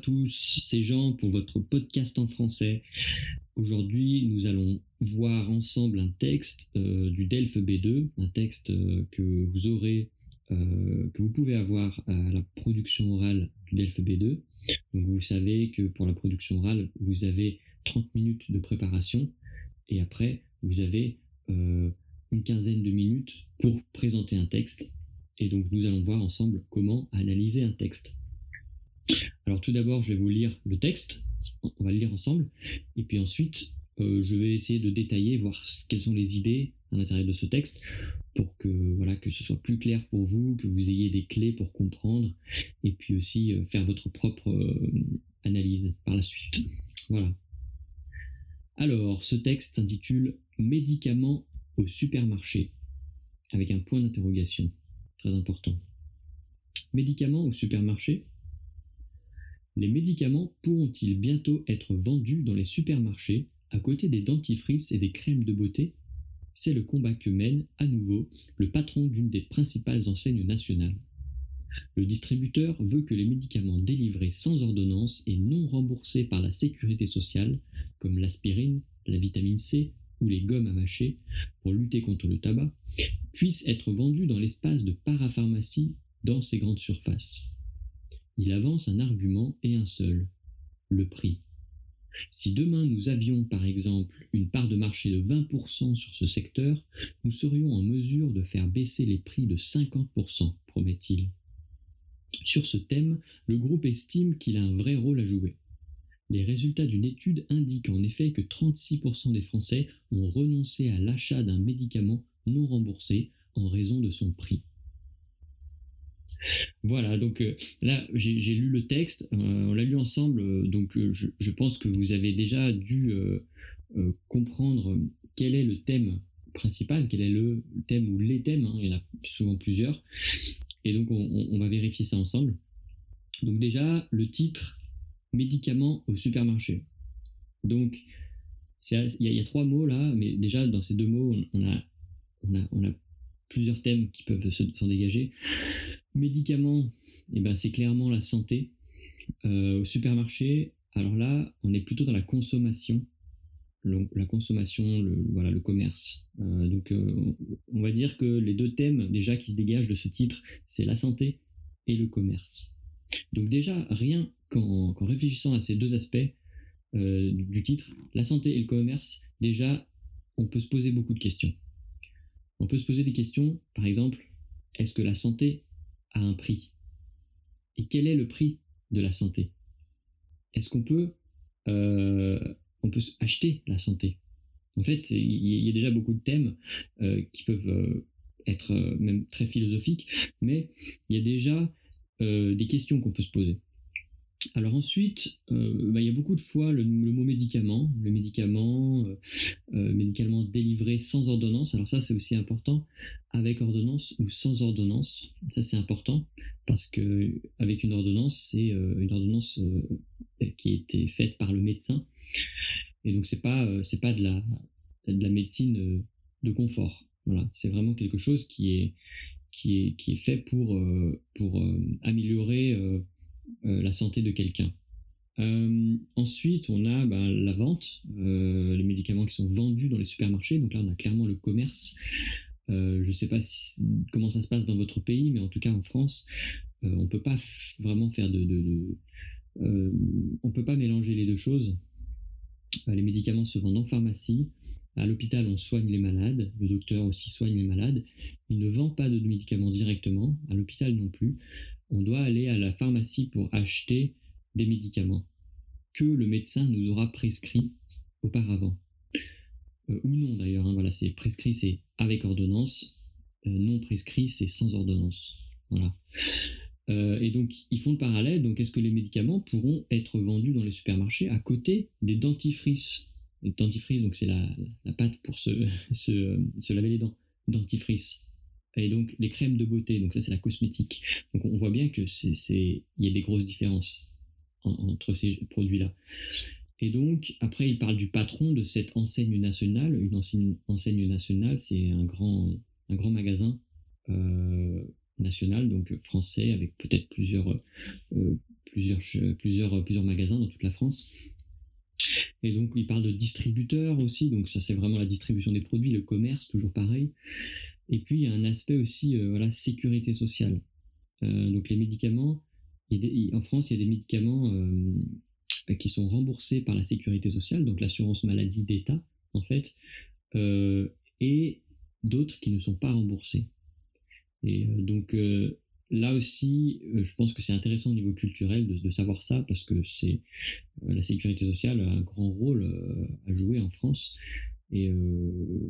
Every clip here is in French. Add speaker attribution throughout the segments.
Speaker 1: tous, c'est Jean pour votre podcast en français. Aujourd'hui, nous allons voir ensemble un texte euh, du DELF B2, un texte euh, que vous aurez, euh, que vous pouvez avoir à la production orale du DELF B2. Donc vous savez que pour la production orale, vous avez 30 minutes de préparation et après, vous avez une quinzaine de minutes pour présenter un texte. Et donc nous allons voir ensemble comment analyser un texte. Alors tout d'abord, je vais vous lire le texte, on va le lire ensemble, et puis ensuite, euh, je vais essayer de détailler, voir quelles sont les idées à l'intérieur de ce texte, pour que, voilà, que ce soit plus clair pour vous, que vous ayez des clés pour comprendre, et puis aussi euh, faire votre propre euh, analyse par la suite. Voilà. Alors, ce texte s'intitule Médicaments au supermarché, avec un point d'interrogation, très important. Médicaments au supermarché les médicaments pourront-ils bientôt être vendus dans les supermarchés à côté des dentifrices et des crèmes de beauté? C'est le combat que mène, à nouveau, le patron d'une des principales enseignes nationales. Le distributeur veut que les médicaments délivrés sans ordonnance et non remboursés par la sécurité sociale, comme l'aspirine, la vitamine C ou les gommes à mâcher pour lutter contre le tabac, puissent être vendus dans l'espace de parapharmacie dans ces grandes surfaces il avance un argument et un seul, le prix. Si demain nous avions par exemple une part de marché de 20% sur ce secteur, nous serions en mesure de faire baisser les prix de 50%, promet-il. Sur ce thème, le groupe estime qu'il a un vrai rôle à jouer. Les résultats d'une étude indiquent en effet que 36% des Français ont renoncé à l'achat d'un médicament non remboursé en raison de son prix. Voilà, donc euh, là, j'ai lu le texte, euh, on l'a lu ensemble, euh, donc je, pense que vous avez déjà dû comprendre quel est le thème principal, quel est le thème ou les thèmes, hein, il y en a souvent plusieurs, et donc on, va vérifier ça ensemble. Donc déjà, le titre, médicaments au supermarché. Donc, il y, a trois mots là, mais déjà dans ces deux mots, on a, on a, on a plusieurs thèmes qui peuvent s'en dégager. Médicaments, eh ben, c'est clairement la santé. Euh, au supermarché, alors là, on est plutôt dans la consommation. la consommation, le, voilà, le commerce. Euh, donc, euh, on va dire que les deux thèmes déjà qui se dégagent de ce titre, c'est la santé et le commerce. Donc déjà, rien qu'en réfléchissant à ces deux aspects du titre, la santé et le commerce, déjà, on peut se poser beaucoup de questions. On peut se poser des questions, par exemple, est-ce que la santé a un prix? Et quel est le prix de la santé? Est-ce qu'on peut, euh, on peut acheter la santé? En fait, il y, a déjà beaucoup de thèmes euh, qui peuvent euh, être même très philosophiques, mais il y a déjà des questions qu'on peut se poser. Alors ensuite, euh, bah, il y a beaucoup de fois le, mot médicament, le médicament, euh, euh, médicament délivré sans ordonnance. Alors ça, c'est aussi important, avec ordonnance ou sans ordonnance. Ça, c'est important parce que avec une ordonnance, c'est une ordonnance qui a été faite par le médecin, et donc c'est pas c'est pas de la de la médecine de confort. Voilà, c'est vraiment quelque chose qui est qui est qui est fait pour pour améliorer la santé de quelqu'un. Euh, ensuite, on a ben, la vente, euh, les médicaments qui sont vendus dans les supermarchés. Donc là, on a clairement le commerce. je ne sais pas comment ça se passe dans votre pays, mais en tout cas en France, on ne peut pas vraiment faire de... de, on peut pas mélanger les deux choses. les médicaments se vendent en pharmacie. À l'hôpital, on soigne les malades. Le docteur aussi soigne les malades. Il ne vend pas de médicaments directement. À l'hôpital non plus on doit aller à la pharmacie pour acheter des médicaments que le médecin nous aura prescrits auparavant. Euh, ou non d'ailleurs, hein, voilà, c'est prescrit, c'est avec ordonnance, euh, non prescrit, c'est sans ordonnance. Voilà. Euh, et donc, ils font le parallèle. Donc, est-ce que les médicaments pourront être vendus dans les supermarchés à côté des dentifrices? Les dentifrices, donc c'est la, pâte pour se, se laver les dents. Dentifrice et donc les crèmes de beauté, donc ça c'est la cosmétique. Donc on voit bien que c'est, il y a des grosses différences entre ces produits-là. Et donc après il parle du patron de cette enseigne nationale. Une enseigne, nationale, c'est un grand, un grand magasin euh, national, donc français, avec peut-être plusieurs, euh, plusieurs, plusieurs, plusieurs magasins dans toute la France. Et donc, il parle de distributeurs aussi, donc ça, c'est vraiment la distribution des produits, le commerce, toujours pareil. Et puis, il y a un aspect aussi, voilà, sécurité sociale. donc, les médicaments, en France, il y a des médicaments qui sont remboursés par la sécurité sociale, donc l'assurance maladie d'État, en fait, et d'autres qui ne sont pas remboursés. Et donc, là aussi, euh, je pense que c'est intéressant au niveau culturel de, savoir ça parce que c'est euh, la sécurité sociale a un grand rôle euh, à jouer en France. Et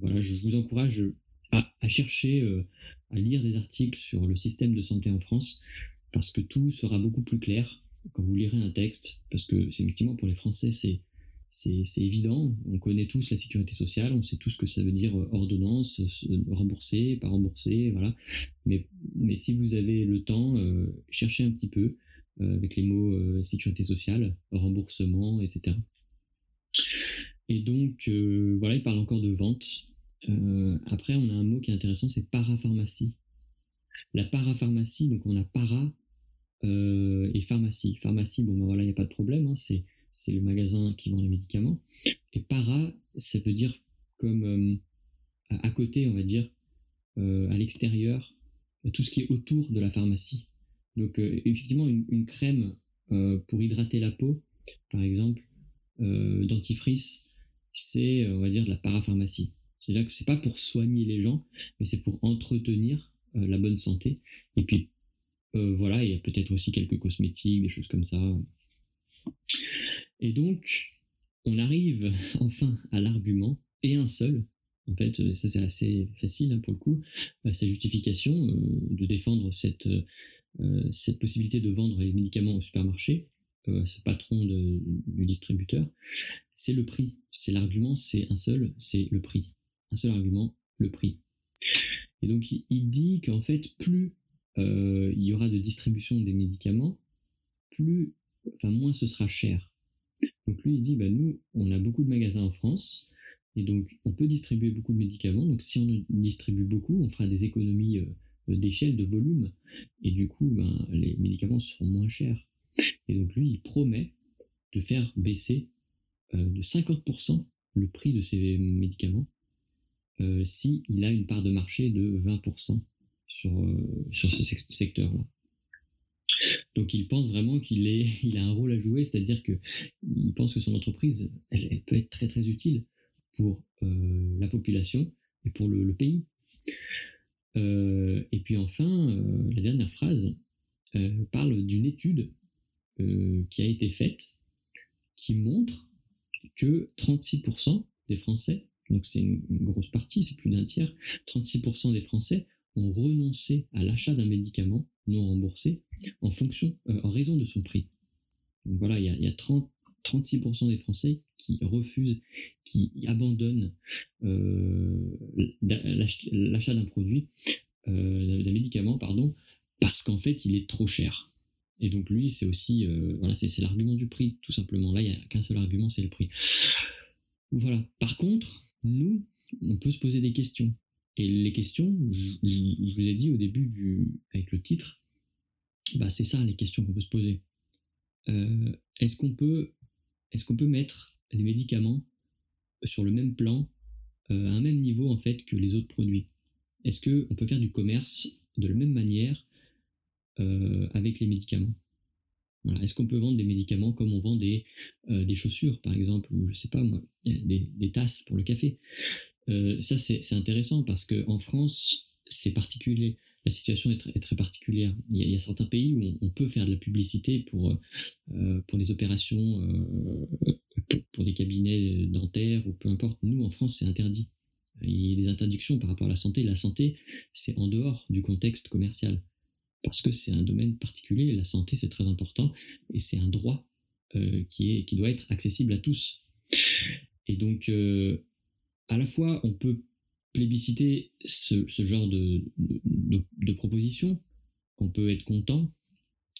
Speaker 1: voilà, je vous encourage à, chercher, à lire des articles sur le système de santé en France parce que tout sera beaucoup plus clair quand vous lirez un texte. Parce que c'est effectivement pour les Français, c'est c'est évident, on connaît tous la sécurité sociale, on sait tous ce que ça veut dire euh, ordonnance, rembourser, pas rembourser, voilà. Mais, mais si vous avez le temps, euh, cherchez un petit peu euh, avec les mots sécurité sociale, remboursement, etc. Et donc, voilà, il parle encore de vente. Après, on a un mot qui est intéressant, c'est parapharmacie. La parapharmacie, donc on a para et pharmacie. Pharmacie, bon ben voilà, il n'y a pas de problème, hein, c'est c'est le magasin qui vend les médicaments. Et para, ça veut dire comme euh, à côté, on va dire, euh, à l'extérieur, tout ce qui est autour de la pharmacie. Donc euh, effectivement, une, crème pour hydrater la peau, par exemple, dentifrice, c'est, on va dire, de la parapharmacie. C'est-à-dire que c'est pas pour soigner les gens, mais c'est pour entretenir la bonne santé. Et puis, voilà, il y a peut-être aussi quelques cosmétiques, des choses comme ça. Et donc, on arrive enfin à l'argument, et un seul, en fait, euh, ça c'est assez facile hein, pour le coup, euh, sa justification euh, de défendre cette, cette possibilité de vendre les médicaments au supermarché, ce patron du distributeur, c'est le prix. C'est l'argument, c'est un seul, c'est le prix. Un seul argument, le prix. Et donc il dit qu'en fait, plus il y aura de distribution des médicaments, plus, enfin moins ce sera cher. Donc lui, il dit, bah, nous, on a beaucoup de magasins en France, et donc on peut distribuer beaucoup de médicaments. Donc si on distribue beaucoup, on fera des économies euh, d'échelle, de volume, et du coup, ben, les médicaments seront moins chers. Et donc lui, il promet de faire baisser euh, de 50% le prix de ces médicaments euh, s'il a une part de marché de 20% sur, sur ce secteur-là. Donc il pense vraiment qu'il il a un rôle à jouer, c'est-à-dire qu'il pense que son entreprise, elle, peut être très très utile pour euh, la population et pour le, pays. Euh, et puis enfin, euh, la dernière phrase parle d'une étude qui a été faite qui montre que 36% des Français, donc c'est une grosse partie, c'est plus d'un tiers, 36% des Français ont renoncé à l'achat d'un médicament non remboursé en fonction, euh, en raison de son prix. Donc voilà, il y a, 30, 36% des Français qui refusent, qui abandonnent euh, l'achat d'un produit, euh, d'un médicament, pardon, parce qu'en fait, il est trop cher. Et donc lui, c'est aussi, voilà, c'est l'argument du prix, tout simplement. Là, il n'y a qu'un seul argument, c'est le prix. Voilà. Par contre, nous, on peut se poser des questions. Et les questions, je, vous ai dit au début du, avec le titre, bah c'est ça les questions qu'on peut se poser. Euh, est-ce qu'on peut, mettre les médicaments sur le même plan, euh, à un même niveau en fait que les autres produits? Est-ce qu'on peut faire du commerce de la même manière euh, avec les médicaments? Est-ce qu'on peut vendre des médicaments comme on vend des, des chaussures par exemple, ou je sais pas moi, des, tasses pour le café? Euh, ça, c'est intéressant parce qu'en France, c'est particulier. La situation est, très particulière. Il y, a, certains pays où on, peut faire de la publicité pour, euh, pour des opérations, euh, pour, des cabinets dentaires ou peu importe. Nous, en France, c'est interdit. Il y a des interdictions par rapport à la santé. La santé, c'est en dehors du contexte commercial. Parce que c'est un domaine particulier. La santé, c'est très important. Et c'est un droit qui, est, qui doit être accessible à tous. Et donc, à la fois, on peut plébisciter ce, genre de, de, propositions, on peut être content,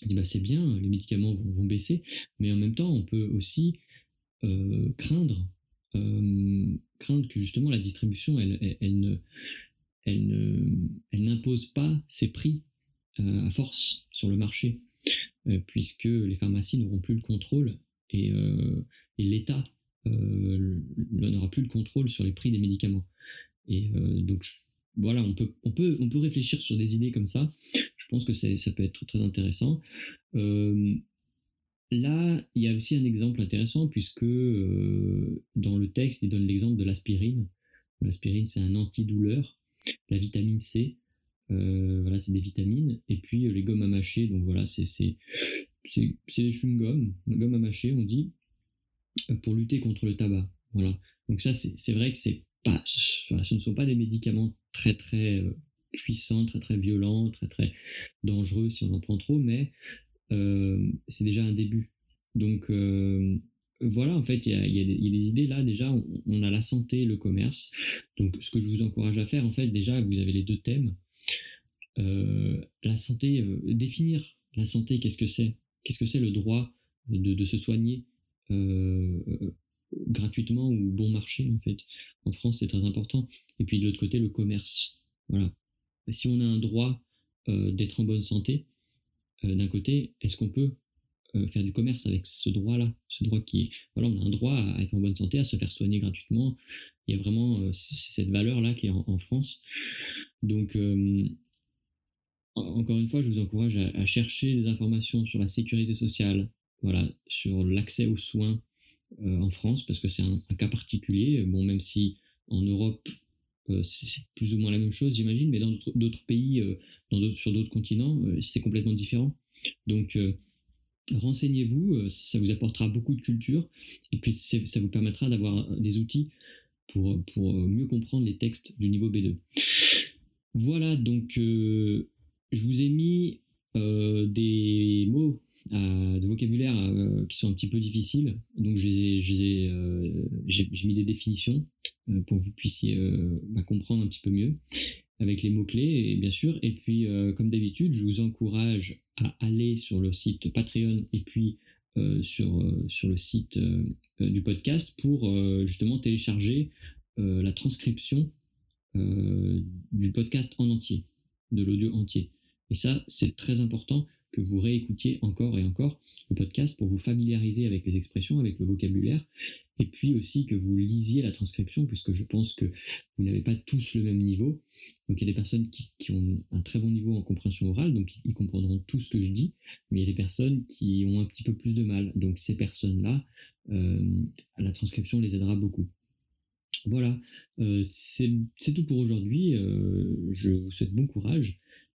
Speaker 1: on dit bah c'est bien, les médicaments vont, baisser, mais en même temps, on peut aussi euh, craindre, euh, craindre que justement la distribution, elle, elle, elle n'impose pas ses prix euh, à force sur le marché. puisque les pharmacies n'auront plus le contrôle et, et l'État n'aura plus le contrôle sur les prix des médicaments. Et donc, voilà, on peut, on, peut, on peut réfléchir sur des idées comme ça. Je pense que ça peut être très intéressant. Là, il y a aussi un exemple intéressant puisque euh, dans le texte, il donne l'exemple de l'aspirine. L'aspirine, c'est un antidouleur. La vitamine C, euh, voilà, c'est des vitamines. Et puis euh, les gommes à mâcher, donc voilà, c'est des chewing-gums, gommes à mâcher, on dit, pour lutter contre le tabac. Voilà. Donc ça, c'est vrai que c'est pas, ce ne sont pas des médicaments très très puissants, très très violents, très très dangereux si on en prend trop, mais euh, c'est déjà un début. Donc euh, voilà, en fait, il y, a, des idées là. Déjà, on, a la santé, le commerce. Donc, ce que je vous encourage à faire, en fait, déjà, vous avez les deux thèmes. Euh, la santé, définir la santé, qu'est-ce que c'est? Qu'est-ce que c'est le droit de, se soigner gratuitement ou bon marché, en fait? En France, c'est très important. Et puis, de l'autre côté, le commerce. Voilà. Si on a un droit d'être en bonne santé, euh, d'un côté, est-ce qu'on peut euh, faire du commerce avec ce droit-là? Ce droit qui, voilà, on a un droit à être en bonne santé, à se faire soigner gratuitement. Il y a vraiment euh, cette valeur-là qui est en, France. Donc, encore une fois, je vous encourage à, chercher des informations sur la sécurité sociale, voilà, sur l'accès aux soins en France, parce que c'est un, cas particulier. Bon, même si en Europe, c'est plus ou moins la même chose, j'imagine, mais dans d'autres pays, sur d'autres continents, c'est complètement différent. Donc, renseignez-vous, ça vous apportera beaucoup de culture, et puis ça vous permettra d'avoir des outils pour, pour mieux comprendre les textes du niveau B2. Voilà, donc je vous ai mis des mots de vocabulaire qui sont un petit peu difficiles. Donc j'ai mis des définitions pour que vous puissiez bah, comprendre un petit peu mieux avec les mots-clés, bien sûr. Et puis, comme d'habitude, je vous encourage à aller sur le site Patreon et puis sur, sur le site du podcast pour justement télécharger la transcription du podcast en entier, de l'audio entier. Et ça, c'est très important que vous réécoutiez encore et encore le podcast pour vous familiariser avec les expressions, avec le vocabulaire, et puis aussi que vous lisiez la transcription, puisque je pense que vous n'avez pas tous le même niveau. Donc il y a des personnes qui, ont un très bon niveau en compréhension orale, donc ils comprendront tout ce que je dis, mais il y a des personnes qui ont un petit peu plus de mal. Donc ces personnes-là, euh, la transcription les aidera beaucoup. Voilà, euh, c'est tout pour aujourd'hui. Euh, je vous souhaite bon courage